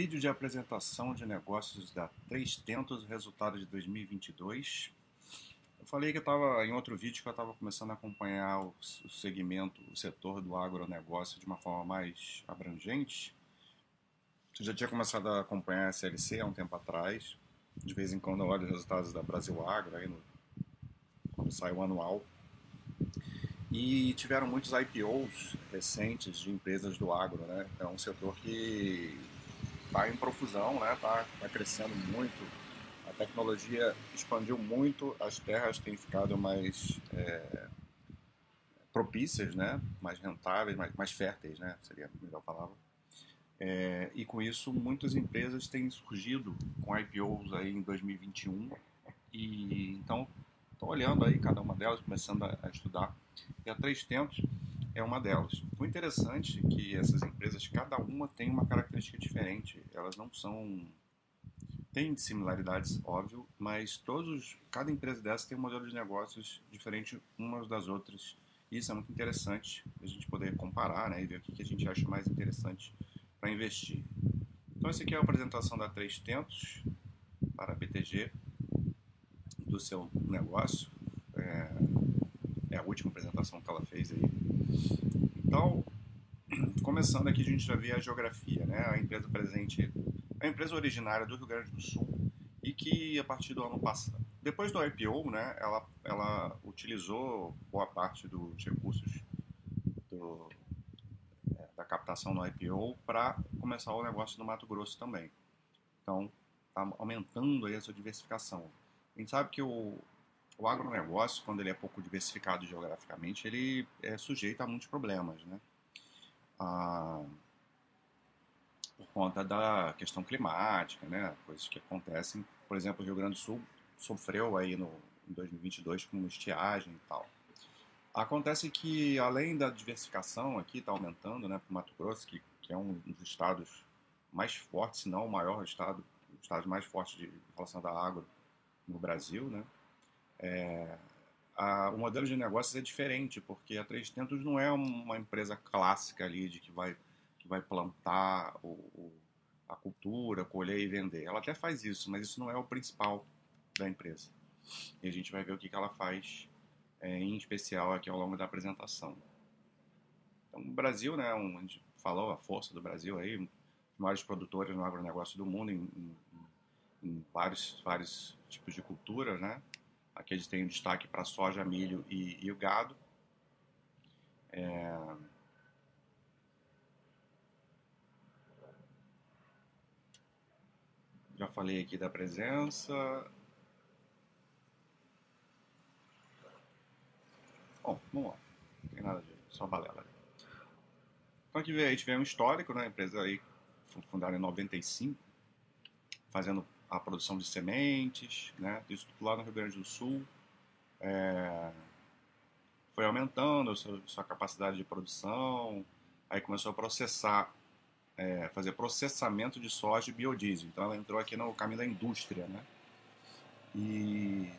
Vídeo de apresentação de negócios da Três Tentos, resultado de 2022. Eu falei que eu estava em outro vídeo que eu estava começando a acompanhar o, o segmento, o setor do agronegócio de uma forma mais abrangente. Eu já tinha começado a acompanhar a SLC há um tempo atrás. De vez em quando eu olho os resultados da Brasil Agro, aí no, quando sai o anual. E tiveram muitos IPOs recentes de empresas do agro, né? É um setor que está em profusão, né? Está tá crescendo muito. A tecnologia expandiu muito, as terras têm ficado mais é, propícias, né? Mais rentáveis, mais, mais férteis, né? Seria a melhor palavra. É, e com isso, muitas empresas têm surgido com IPOs aí em 2021. E então, estou olhando aí cada uma delas, começando a, a estudar e a Três Tentos é uma delas. O interessante é que essas empresas, cada uma tem uma característica diferente. Elas não são têm similaridades, óbvio, mas todos, cada empresa dessa tem um modelo de negócios diferente umas das outras. Isso é muito interessante a gente poder comparar né, e ver o que a gente acha mais interessante para investir. Então, essa aqui é a apresentação da Três Tentos para a BTG do seu negócio. É, é a última apresentação que ela fez aí. Começando aqui, a gente já vê a geografia, né? A empresa presente, a empresa originária do Rio Grande do Sul e que a partir do ano passado, depois do IPO, né, ela, ela utilizou boa parte dos recursos do, é, da captação no IPO para começar o negócio no Mato Grosso também. Então, está aumentando aí a sua diversificação. A gente sabe que o, o agronegócio, quando ele é pouco diversificado geograficamente, ele é sujeito a muitos problemas, né? Ah, por conta da questão climática, né? Coisas que acontecem. Por exemplo, o Rio Grande do Sul sofreu aí no, em 2022 com estiagem e tal. Acontece que, além da diversificação aqui, está aumentando, né? Para o Mato Grosso, que, que é um dos estados mais fortes, se não o maior estado, o estado mais forte de relação da água no Brasil, né? É, a, o modelo de negócios é diferente, porque a 300 não é uma empresa clássica ali de que vai, que vai plantar o, o, a cultura, colher e vender. Ela até faz isso, mas isso não é o principal da empresa. E a gente vai ver o que, que ela faz é, em especial aqui ao longo da apresentação. Então, o Brasil, né, um, a gente falou a força do Brasil aí, os maiores produtores no agronegócio do mundo em, em, em vários, vários tipos de cultura, né? Aqui eles têm um destaque para soja, milho e, e o gado. É... Já falei aqui da presença. Bom, vamos lá. Não tem nada de só balela. Então aqui a gente vê um histórico, né? A empresa aí fundada em 95, fazendo a produção de sementes, né? Isso tudo lá no Rio Grande do Sul. É, foi aumentando a sua, sua, capacidade de produção, aí começou a processar, é, fazer processamento de soja e biodiesel. Então ela entrou aqui no caminho da indústria, né? E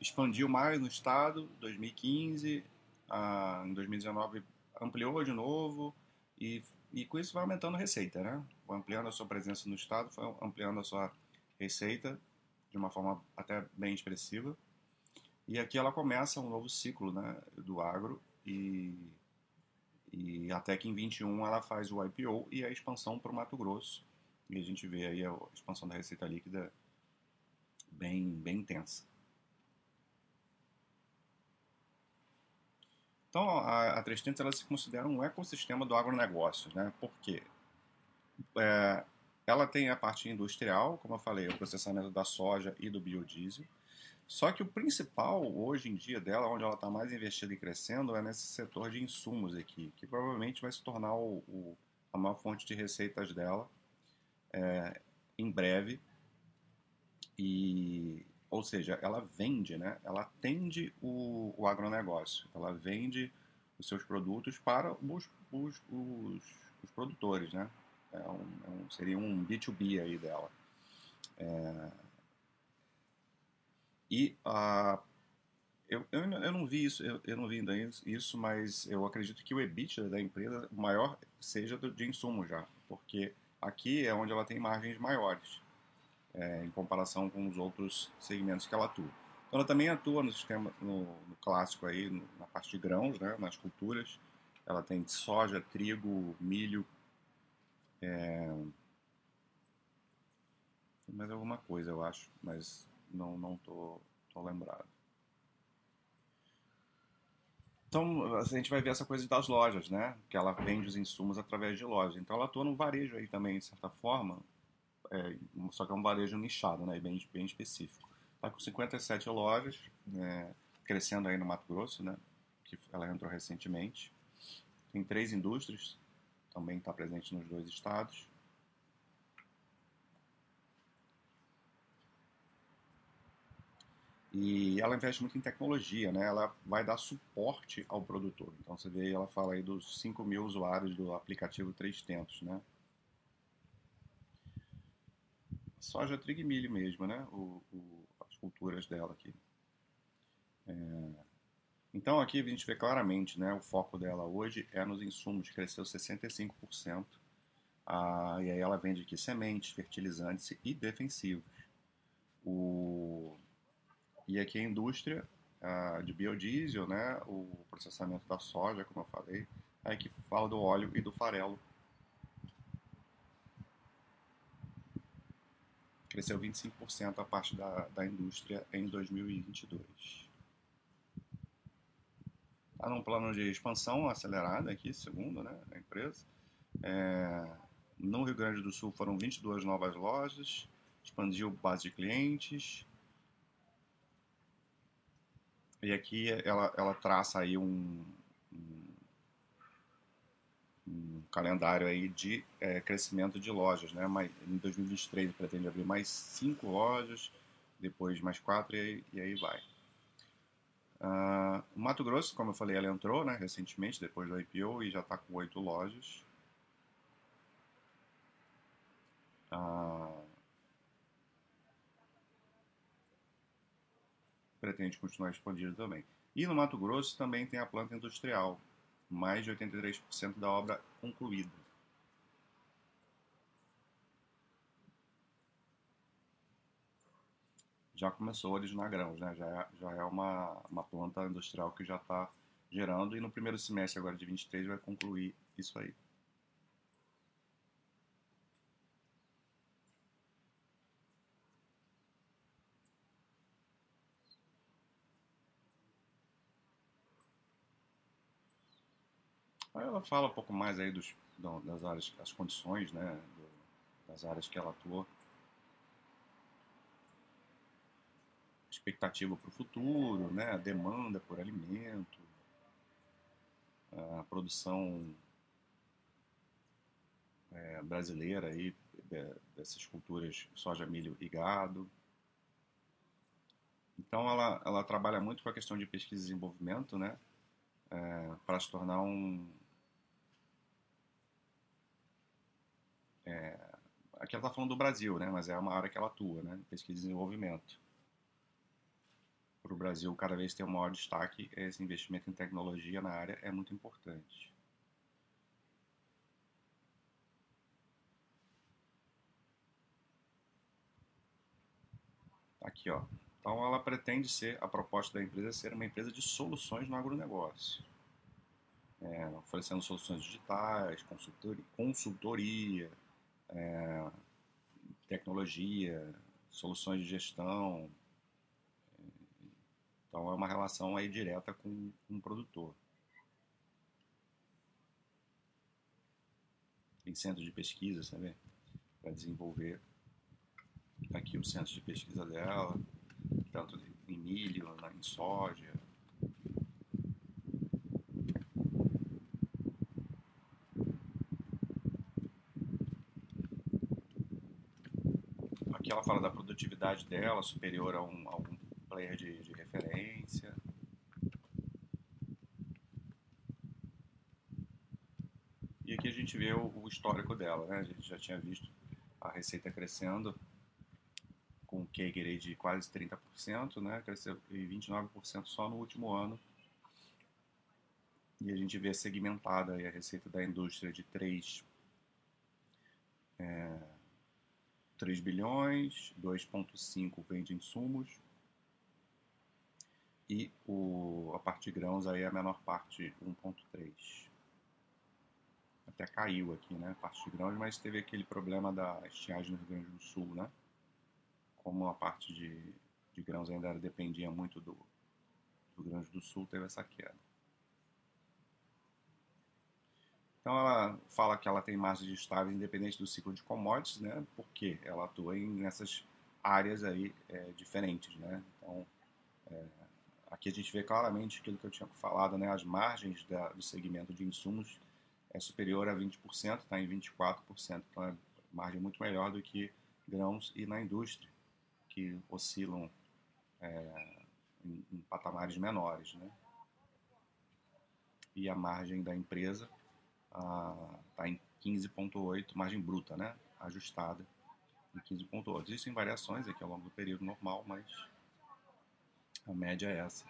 expandiu mais no estado, 2015, ah, em 2019 ampliou de novo e, e com isso vai aumentando a receita, né? Ampliando a sua presença no estado, foi ampliando a sua receita de uma forma até bem expressiva. E aqui ela começa um novo ciclo né, do agro e, e até que em 21 ela faz o IPO e a expansão para o Mato Grosso. E a gente vê aí a expansão da receita líquida bem, bem intensa. Então, a, a 300 ela se considera um ecossistema do agronegócio, né? Por quê? É, ela tem a parte industrial, como eu falei, o processamento da soja e do biodiesel. Só que o principal hoje em dia dela, onde ela está mais investida e crescendo, é nesse setor de insumos aqui, que provavelmente vai se tornar o, o, a maior fonte de receitas dela é, em breve. E, ou seja, ela vende, né? ela atende o, o agronegócio, ela vende os seus produtos para os, os, os, os produtores, né? É um, é um, seria um B2B aí dela. É, e uh, eu, eu, eu, não vi isso, eu, eu, não vi ainda isso, mas eu acredito que o EBITDA da empresa maior seja do, de insumo já, porque aqui é onde ela tem margens maiores, é, em comparação com os outros segmentos que ela atua. Então, ela também atua no sistema no, no clássico aí, no, na parte de grãos, né, nas culturas. Ela tem soja, trigo, milho, é, tem mais alguma coisa, eu acho, mas não não tô, tô lembrado. Então, a gente vai ver essa coisa das lojas, né? Que ela vende os insumos através de lojas. Então, ela atua no varejo aí também, de certa forma, é, só que é um varejo nichado, né? Bem, bem específico. Está com 57 lojas, né? crescendo aí no Mato Grosso, né? Que ela entrou recentemente. Tem três indústrias, também está presente nos dois estados. E ela investe muito em tecnologia, né? Ela vai dar suporte ao produtor. Então você vê, ela fala aí dos 5 mil usuários do aplicativo 300, né? Soja, trigo e milho mesmo, né? O, o, as culturas dela aqui. É... Então aqui a gente vê claramente, né? O foco dela hoje é nos insumos, cresceu 65%. Ah, e aí ela vende aqui sementes, fertilizantes e defensivos. O e aqui a indústria uh, de biodiesel, né, o processamento da soja, como eu falei, aí que fala do óleo e do farelo. Cresceu 25% a parte da, da indústria em 2022. Está num plano de expansão acelerada aqui, segundo né, a empresa. É, no Rio Grande do Sul foram 22 novas lojas, expandiu base de clientes, e aqui ela, ela traça aí um, um, um calendário aí de é, crescimento de lojas, né? Mas, em 2023 pretende abrir mais cinco lojas, depois mais quatro e, e aí vai. Uh, o Mato Grosso, como eu falei, ela entrou né, recentemente, depois do IPO, e já está com oito lojas. Uh, pretende continuar expandindo também. E no Mato Grosso também tem a planta industrial, mais de 83% da obra concluída. Já começou a originar grãos, né? já é, já é uma, uma planta industrial que já está gerando e no primeiro semestre agora de 23 vai concluir isso aí. Aí ela fala um pouco mais aí dos, das áreas, das condições, né, das áreas que ela atua. Expectativa para o futuro, né, a demanda por alimento, a produção é, brasileira aí dessas culturas soja, milho e gado. Então ela, ela trabalha muito com a questão de pesquisa e desenvolvimento, né, é, para se tornar um, É, aqui ela está falando do Brasil, né? Mas é uma área que ela atua, né? Pesquisa e desenvolvimento. Para o Brasil, cada vez tem um maior destaque, esse investimento em tecnologia na área é muito importante. Aqui, ó. Então, ela pretende ser, a proposta da empresa é ser uma empresa de soluções no agronegócio. É, oferecendo soluções digitais, consultoria, consultoria é, tecnologia, soluções de gestão. Então é uma relação aí direta com, com o produtor. Tem centro de pesquisa, sabe? Para desenvolver aqui o centro de pesquisa dela, tanto em milho, em soja, ela fala da produtividade dela superior a, um, a player de, de referência. E aqui a gente vê o, o, histórico dela, né? A gente já tinha visto a receita crescendo com um CAGR de quase 30%, né? Cresceu em 29% só no último ano. E a gente vê segmentada a receita da indústria de 3 é, 3 bilhões, 2,5 vem de insumos e o, a parte de grãos aí é a menor parte, 1,3. Até caiu aqui, né, a parte de grãos, mas teve aquele problema da estiagem no Rio Grande do Sul, né? Como a parte de, de grãos ainda dependia muito do, do Rio Grande do Sul, teve essa queda. Então ela fala que ela tem margens estáveis independente do ciclo de commodities, né? Porque ela atua em nessas áreas aí é, diferentes, né? Então é, aqui a gente vê claramente aquilo que eu tinha falado, né? As margens da, do segmento de insumos é superior a 20%, está em 24%, então é margem muito melhor do que grãos e na indústria que oscilam é, em, em patamares menores, né? E a margem da empresa está em 15,8, margem bruta, né? Ajustada em 15,8. Existem variações aqui ao longo do período normal, mas a média é essa.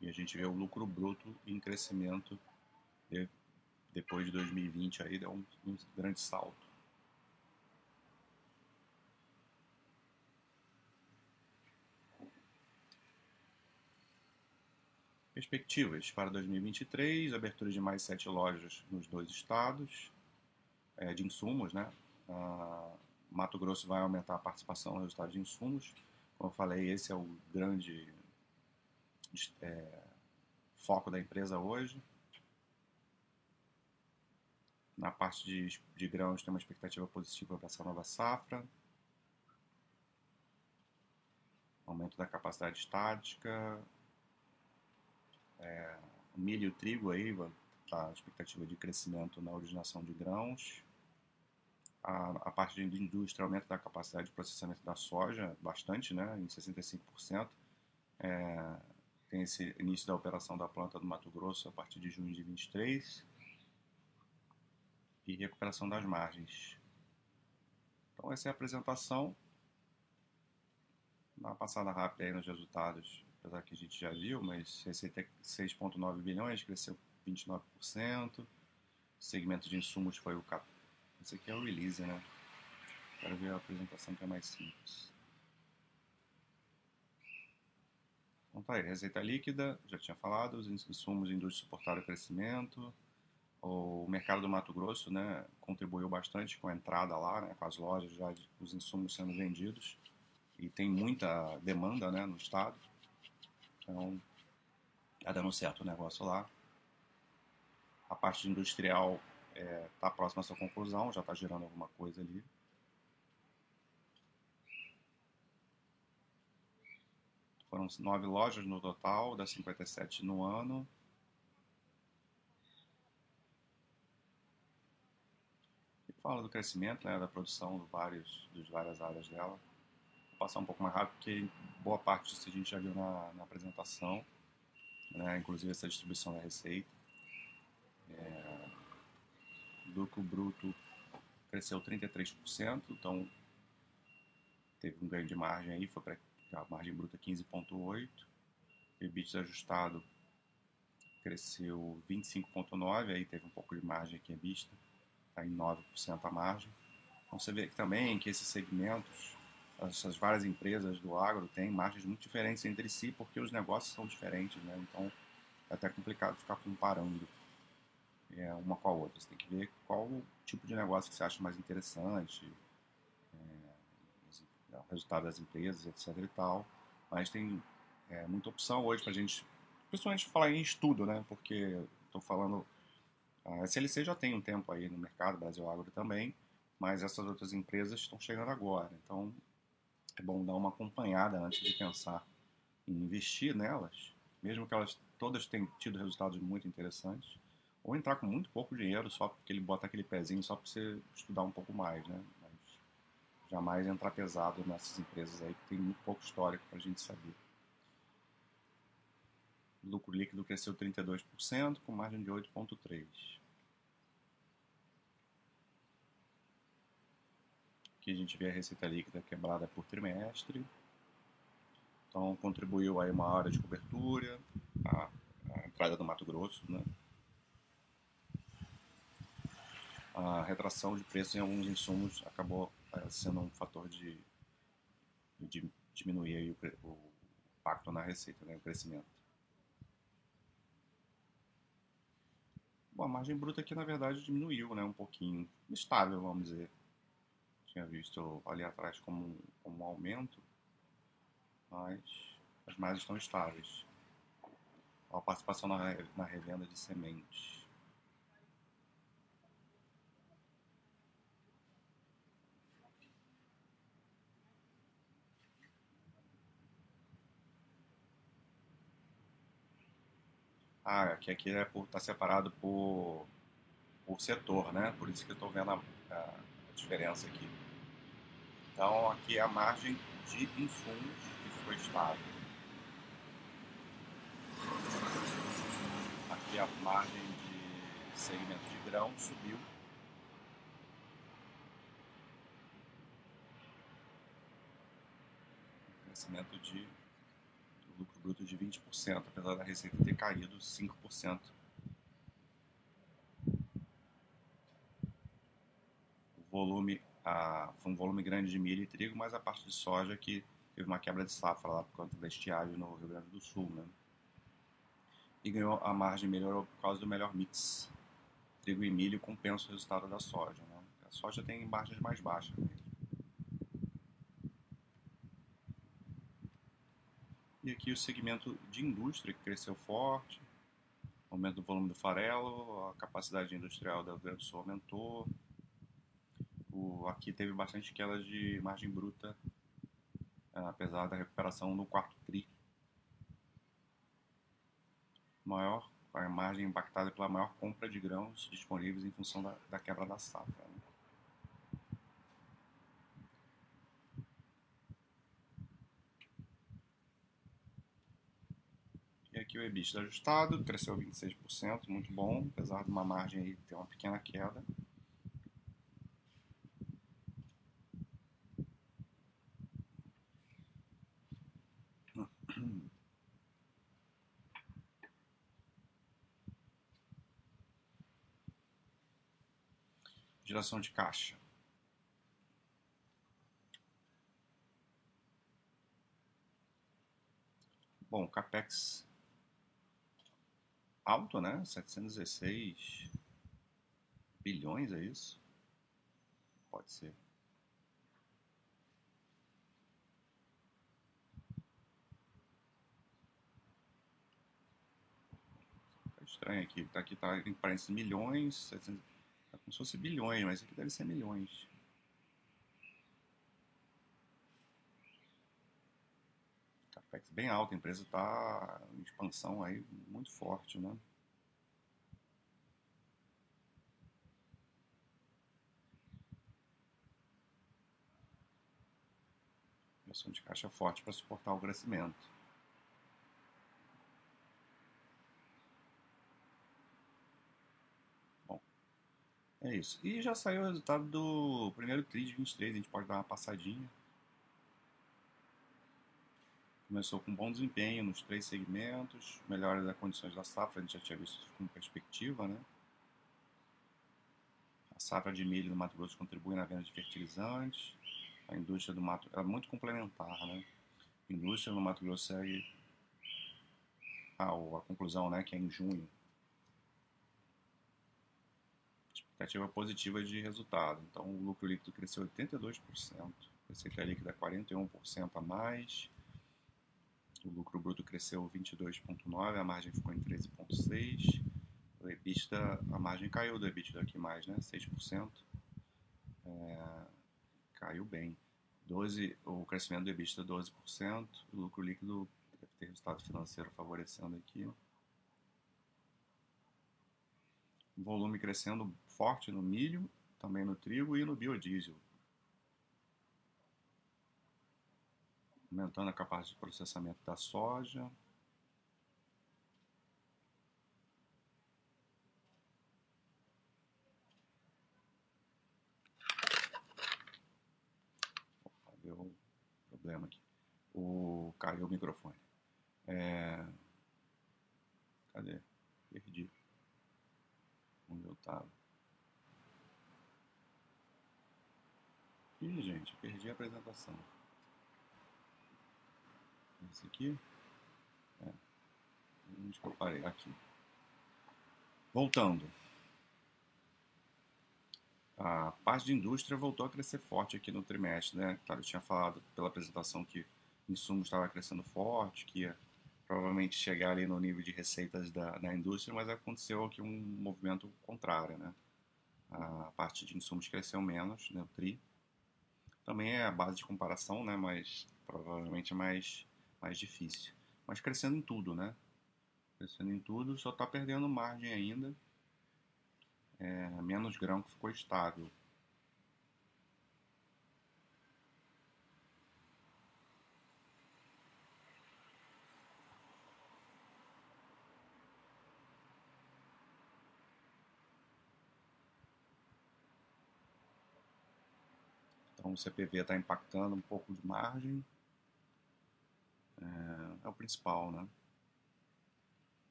E a gente vê o lucro bruto em crescimento de, depois de 2020 aí deu um, um grande salto. Perspectivas para 2023, abertura de mais sete lojas nos dois estados, é, de insumos, né? Ah, Mato Grosso vai aumentar a participação no resultado de insumos. Como eu falei, esse é o grande é, foco da empresa hoje. Na parte de, de grãos, tem uma expectativa positiva para essa nova safra. Aumento da capacidade estática, é, milho e trigo aí, tá expectativa de crescimento na originação de grãos. A, a parte de indústria aumenta da capacidade de processamento da soja bastante, né, em 65%. É, tem esse início da operação da planta do Mato Grosso a partir de junho de 23 e recuperação das margens. Então essa é a apresentação. Dá uma passada rápida aí nos resultados apesar que a gente já viu, mas receita 6,9 é bilhões, cresceu 29%. Segmento de insumos foi o cap. Esse aqui é o release, né? Quero ver a apresentação que é mais simples. Então tá aí, receita líquida, já tinha falado, os insumos de indústria suportaram o crescimento. O mercado do Mato Grosso né, contribuiu bastante com a entrada lá, né, com as lojas, já os insumos sendo vendidos. E tem muita demanda né, no estado. Então, está dando certo o negócio lá. A parte industrial está é, tá próxima à sua conclusão, já está gerando alguma coisa ali. Foram nove lojas no total, das 57 no ano. E fala do crescimento, né, da produção de vários, de várias áreas dela passar um pouco mais rápido, porque boa parte disso a gente já viu na, na apresentação, né? inclusive essa distribuição da receita. É, lucro bruto cresceu 33%, então teve um ganho de margem aí, foi para a margem bruta 15,8%. EBIT ajustado cresceu 25,9%, aí teve um pouco de margem aqui em vista, está em 9% a margem. Então você vê que também que esses segmentos essas várias empresas do agro têm margens muito diferentes entre si porque os negócios são diferentes, né? Então é até complicado ficar comparando é, uma com a outra. Você tem que ver qual tipo de negócio que você acha mais interessante, é, o resultado das empresas, etc. e tal. Mas tem é, muita opção hoje para a gente, principalmente falar em estudo, né? Porque estou falando, a SLC já tem um tempo aí no mercado, Brasil Agro também, mas essas outras empresas estão chegando agora. Então é bom dar uma acompanhada antes de pensar em investir nelas, mesmo que elas todas tenham tido resultados muito interessantes, ou entrar com muito pouco dinheiro só porque ele bota aquele pezinho só para você estudar um pouco mais, né? Mas jamais entrar pesado nessas empresas aí que tem muito pouco histórico para a gente saber. Lucro líquido cresceu 32%, com margem de 8,3%. Aqui a gente vê a receita líquida quebrada por trimestre. Então contribuiu aí uma hora de cobertura, a, a entrada do Mato Grosso, né? A retração de preços em alguns insumos acabou é, sendo um fator de, de diminuir o, o, impacto na receita, né, o crescimento. Bom, a margem bruta aqui na verdade diminuiu né, um pouquinho, estável, vamos dizer. Tinha visto ali atrás como, como um aumento, mas as margens estão estáveis. A participação na, na revenda de sementes. Ah, aqui, aqui é por, tá separado por, por setor, né? Por isso que eu estou vendo a, a, diferença aqui. Então, aqui é a margem de insumos que ficou estável. Aqui a margem de segmento de grão subiu. Crescimento de lucro bruto de 20%, apesar da receita ter caído 5%. O volume, foi um volume grande de milho e trigo, mas a parte de soja que teve uma quebra de safra lá por conta da estiagem no Rio Grande do Sul, né? E ganhou a margem melhorou por causa do melhor mix. Trigo e milho compensa o resultado da soja, né? A soja tem margens mais baixas. Né? E aqui o segmento de indústria que cresceu forte, aumento do volume do farelo, a capacidade industrial da Grande do Sul aumentou. O, aqui teve bastante queda de margem bruta, é, apesar da recuperação no quarto TRI. Maior, a margem impactada pela maior compra de grãos disponíveis em função da, da quebra da safra. Né? aqui o EBITDA ajustado, cresceu 26%, muito bom, apesar de uma margem aí ter uma pequena queda. Geração de caixa. Bom, CAPEX alto, né? 716 bilhões, é isso? Pode ser. Tá estranho aqui. Tá aqui tá em parênteses milhões, 700, tá como se fosse bilhões, mas aqui deve ser milhões. Capex bem alto, a empresa está em expansão aí muito forte, né? Geração de caixa forte para suportar o crescimento. É isso. E já saiu o resultado do primeiro TRI de 23, a gente pode dar uma passadinha. Começou com bom desempenho nos três segmentos, melhora das condições da safra, a gente já tinha visto com perspectiva, né? A safra de milho no Mato Grosso contribui na venda de fertilizantes, a indústria do Mato é muito complementar, né? A indústria no Mato Grosso segue a, a conclusão, né, que é em junho. Expectativa positiva de resultado. Então, o lucro líquido cresceu 82%, receita líquida 41% a mais o lucro bruto cresceu 22,9%, a margem ficou em 13,6%. O EBITDA, a margem caiu do EBITDA aqui mais, né? 6%. É, caiu bem. 12, o crescimento do EBITDA 12%. O lucro líquido deve ter resultado financeiro favorecendo aqui. Volume crescendo forte no milho, também no trigo e no biodiesel. Aumentando a capacidade de processamento da soja. Opa, deu problema aqui. O, caiu o microfone. É, cadê? Perdi. Onde eu estava? Ih, gente, perdi a apresentação. Esse aqui? É. Onde que eu parei? Aqui. Voltando. A parte de indústria voltou a crescer forte aqui no trimestre, né? Claro, eu tinha falado pela apresentação que o insumo estava crescendo forte, que ia provavelmente chegar ali no nível de receitas da, da indústria, mas aconteceu aqui um movimento contrário, né? A parte de insumos cresceu menos, né? O TRI. Também é a base de comparação, né? Mas provavelmente é mais, mais difícil. Mas crescendo em tudo, né? Crescendo em tudo, só está perdendo margem ainda é, menos grão que ficou estável. Então o CPV está impactando um pouco de margem. É, é o principal, né?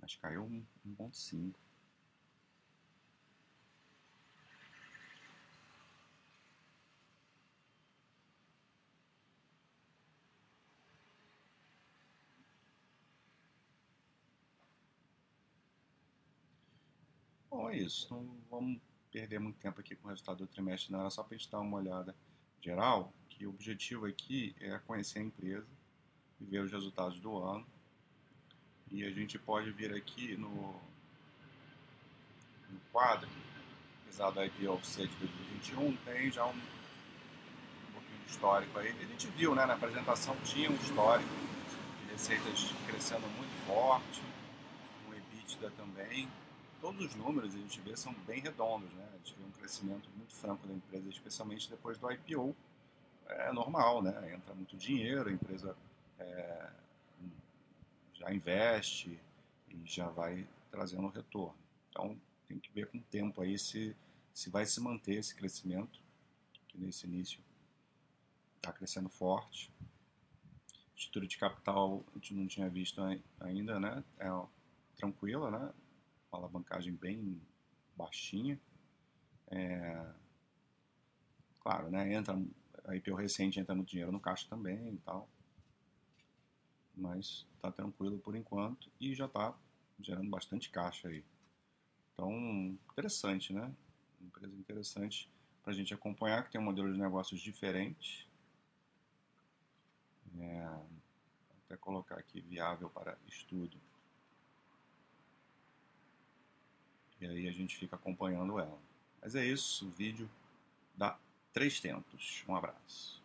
Mas caiu um, um ponto cinco. Bom, é isso. Não vamos perder muito tempo aqui com o resultado do trimestre, não. Era só para a gente dar uma olhada geral, que o objetivo aqui é conhecer a empresa e ver os resultados do ano e a gente pode vir aqui no, no quadro, apesar IPO ser de 2021, tem já um, um pouquinho de histórico aí. A gente viu, né, na apresentação tinha um histórico de receitas crescendo muito forte, o EBITDA também. Todos os números a gente vê são bem redondos, né? A gente vê um crescimento muito franco da empresa, especialmente depois do IPO. É normal, né? Entra muito dinheiro, a empresa é, já investe e já vai trazendo retorno. Então tem que ver com o tempo aí se, se vai se manter esse crescimento, que nesse início está crescendo forte. Estrutura de capital a gente não tinha visto ainda, né? É tranquila, né? Uma alavancagem bem baixinha. É, claro, né? Entra, a IPO recente entra no dinheiro no caixa também e tal mas está tranquilo por enquanto e já está gerando bastante caixa aí. Então, interessante, né? empresa interessante para a gente acompanhar, que tem um modelo de negócios diferente. É, até colocar aqui viável para estudo. E aí a gente fica acompanhando ela. Mas é isso, o vídeo da Três Tentos. Um abraço.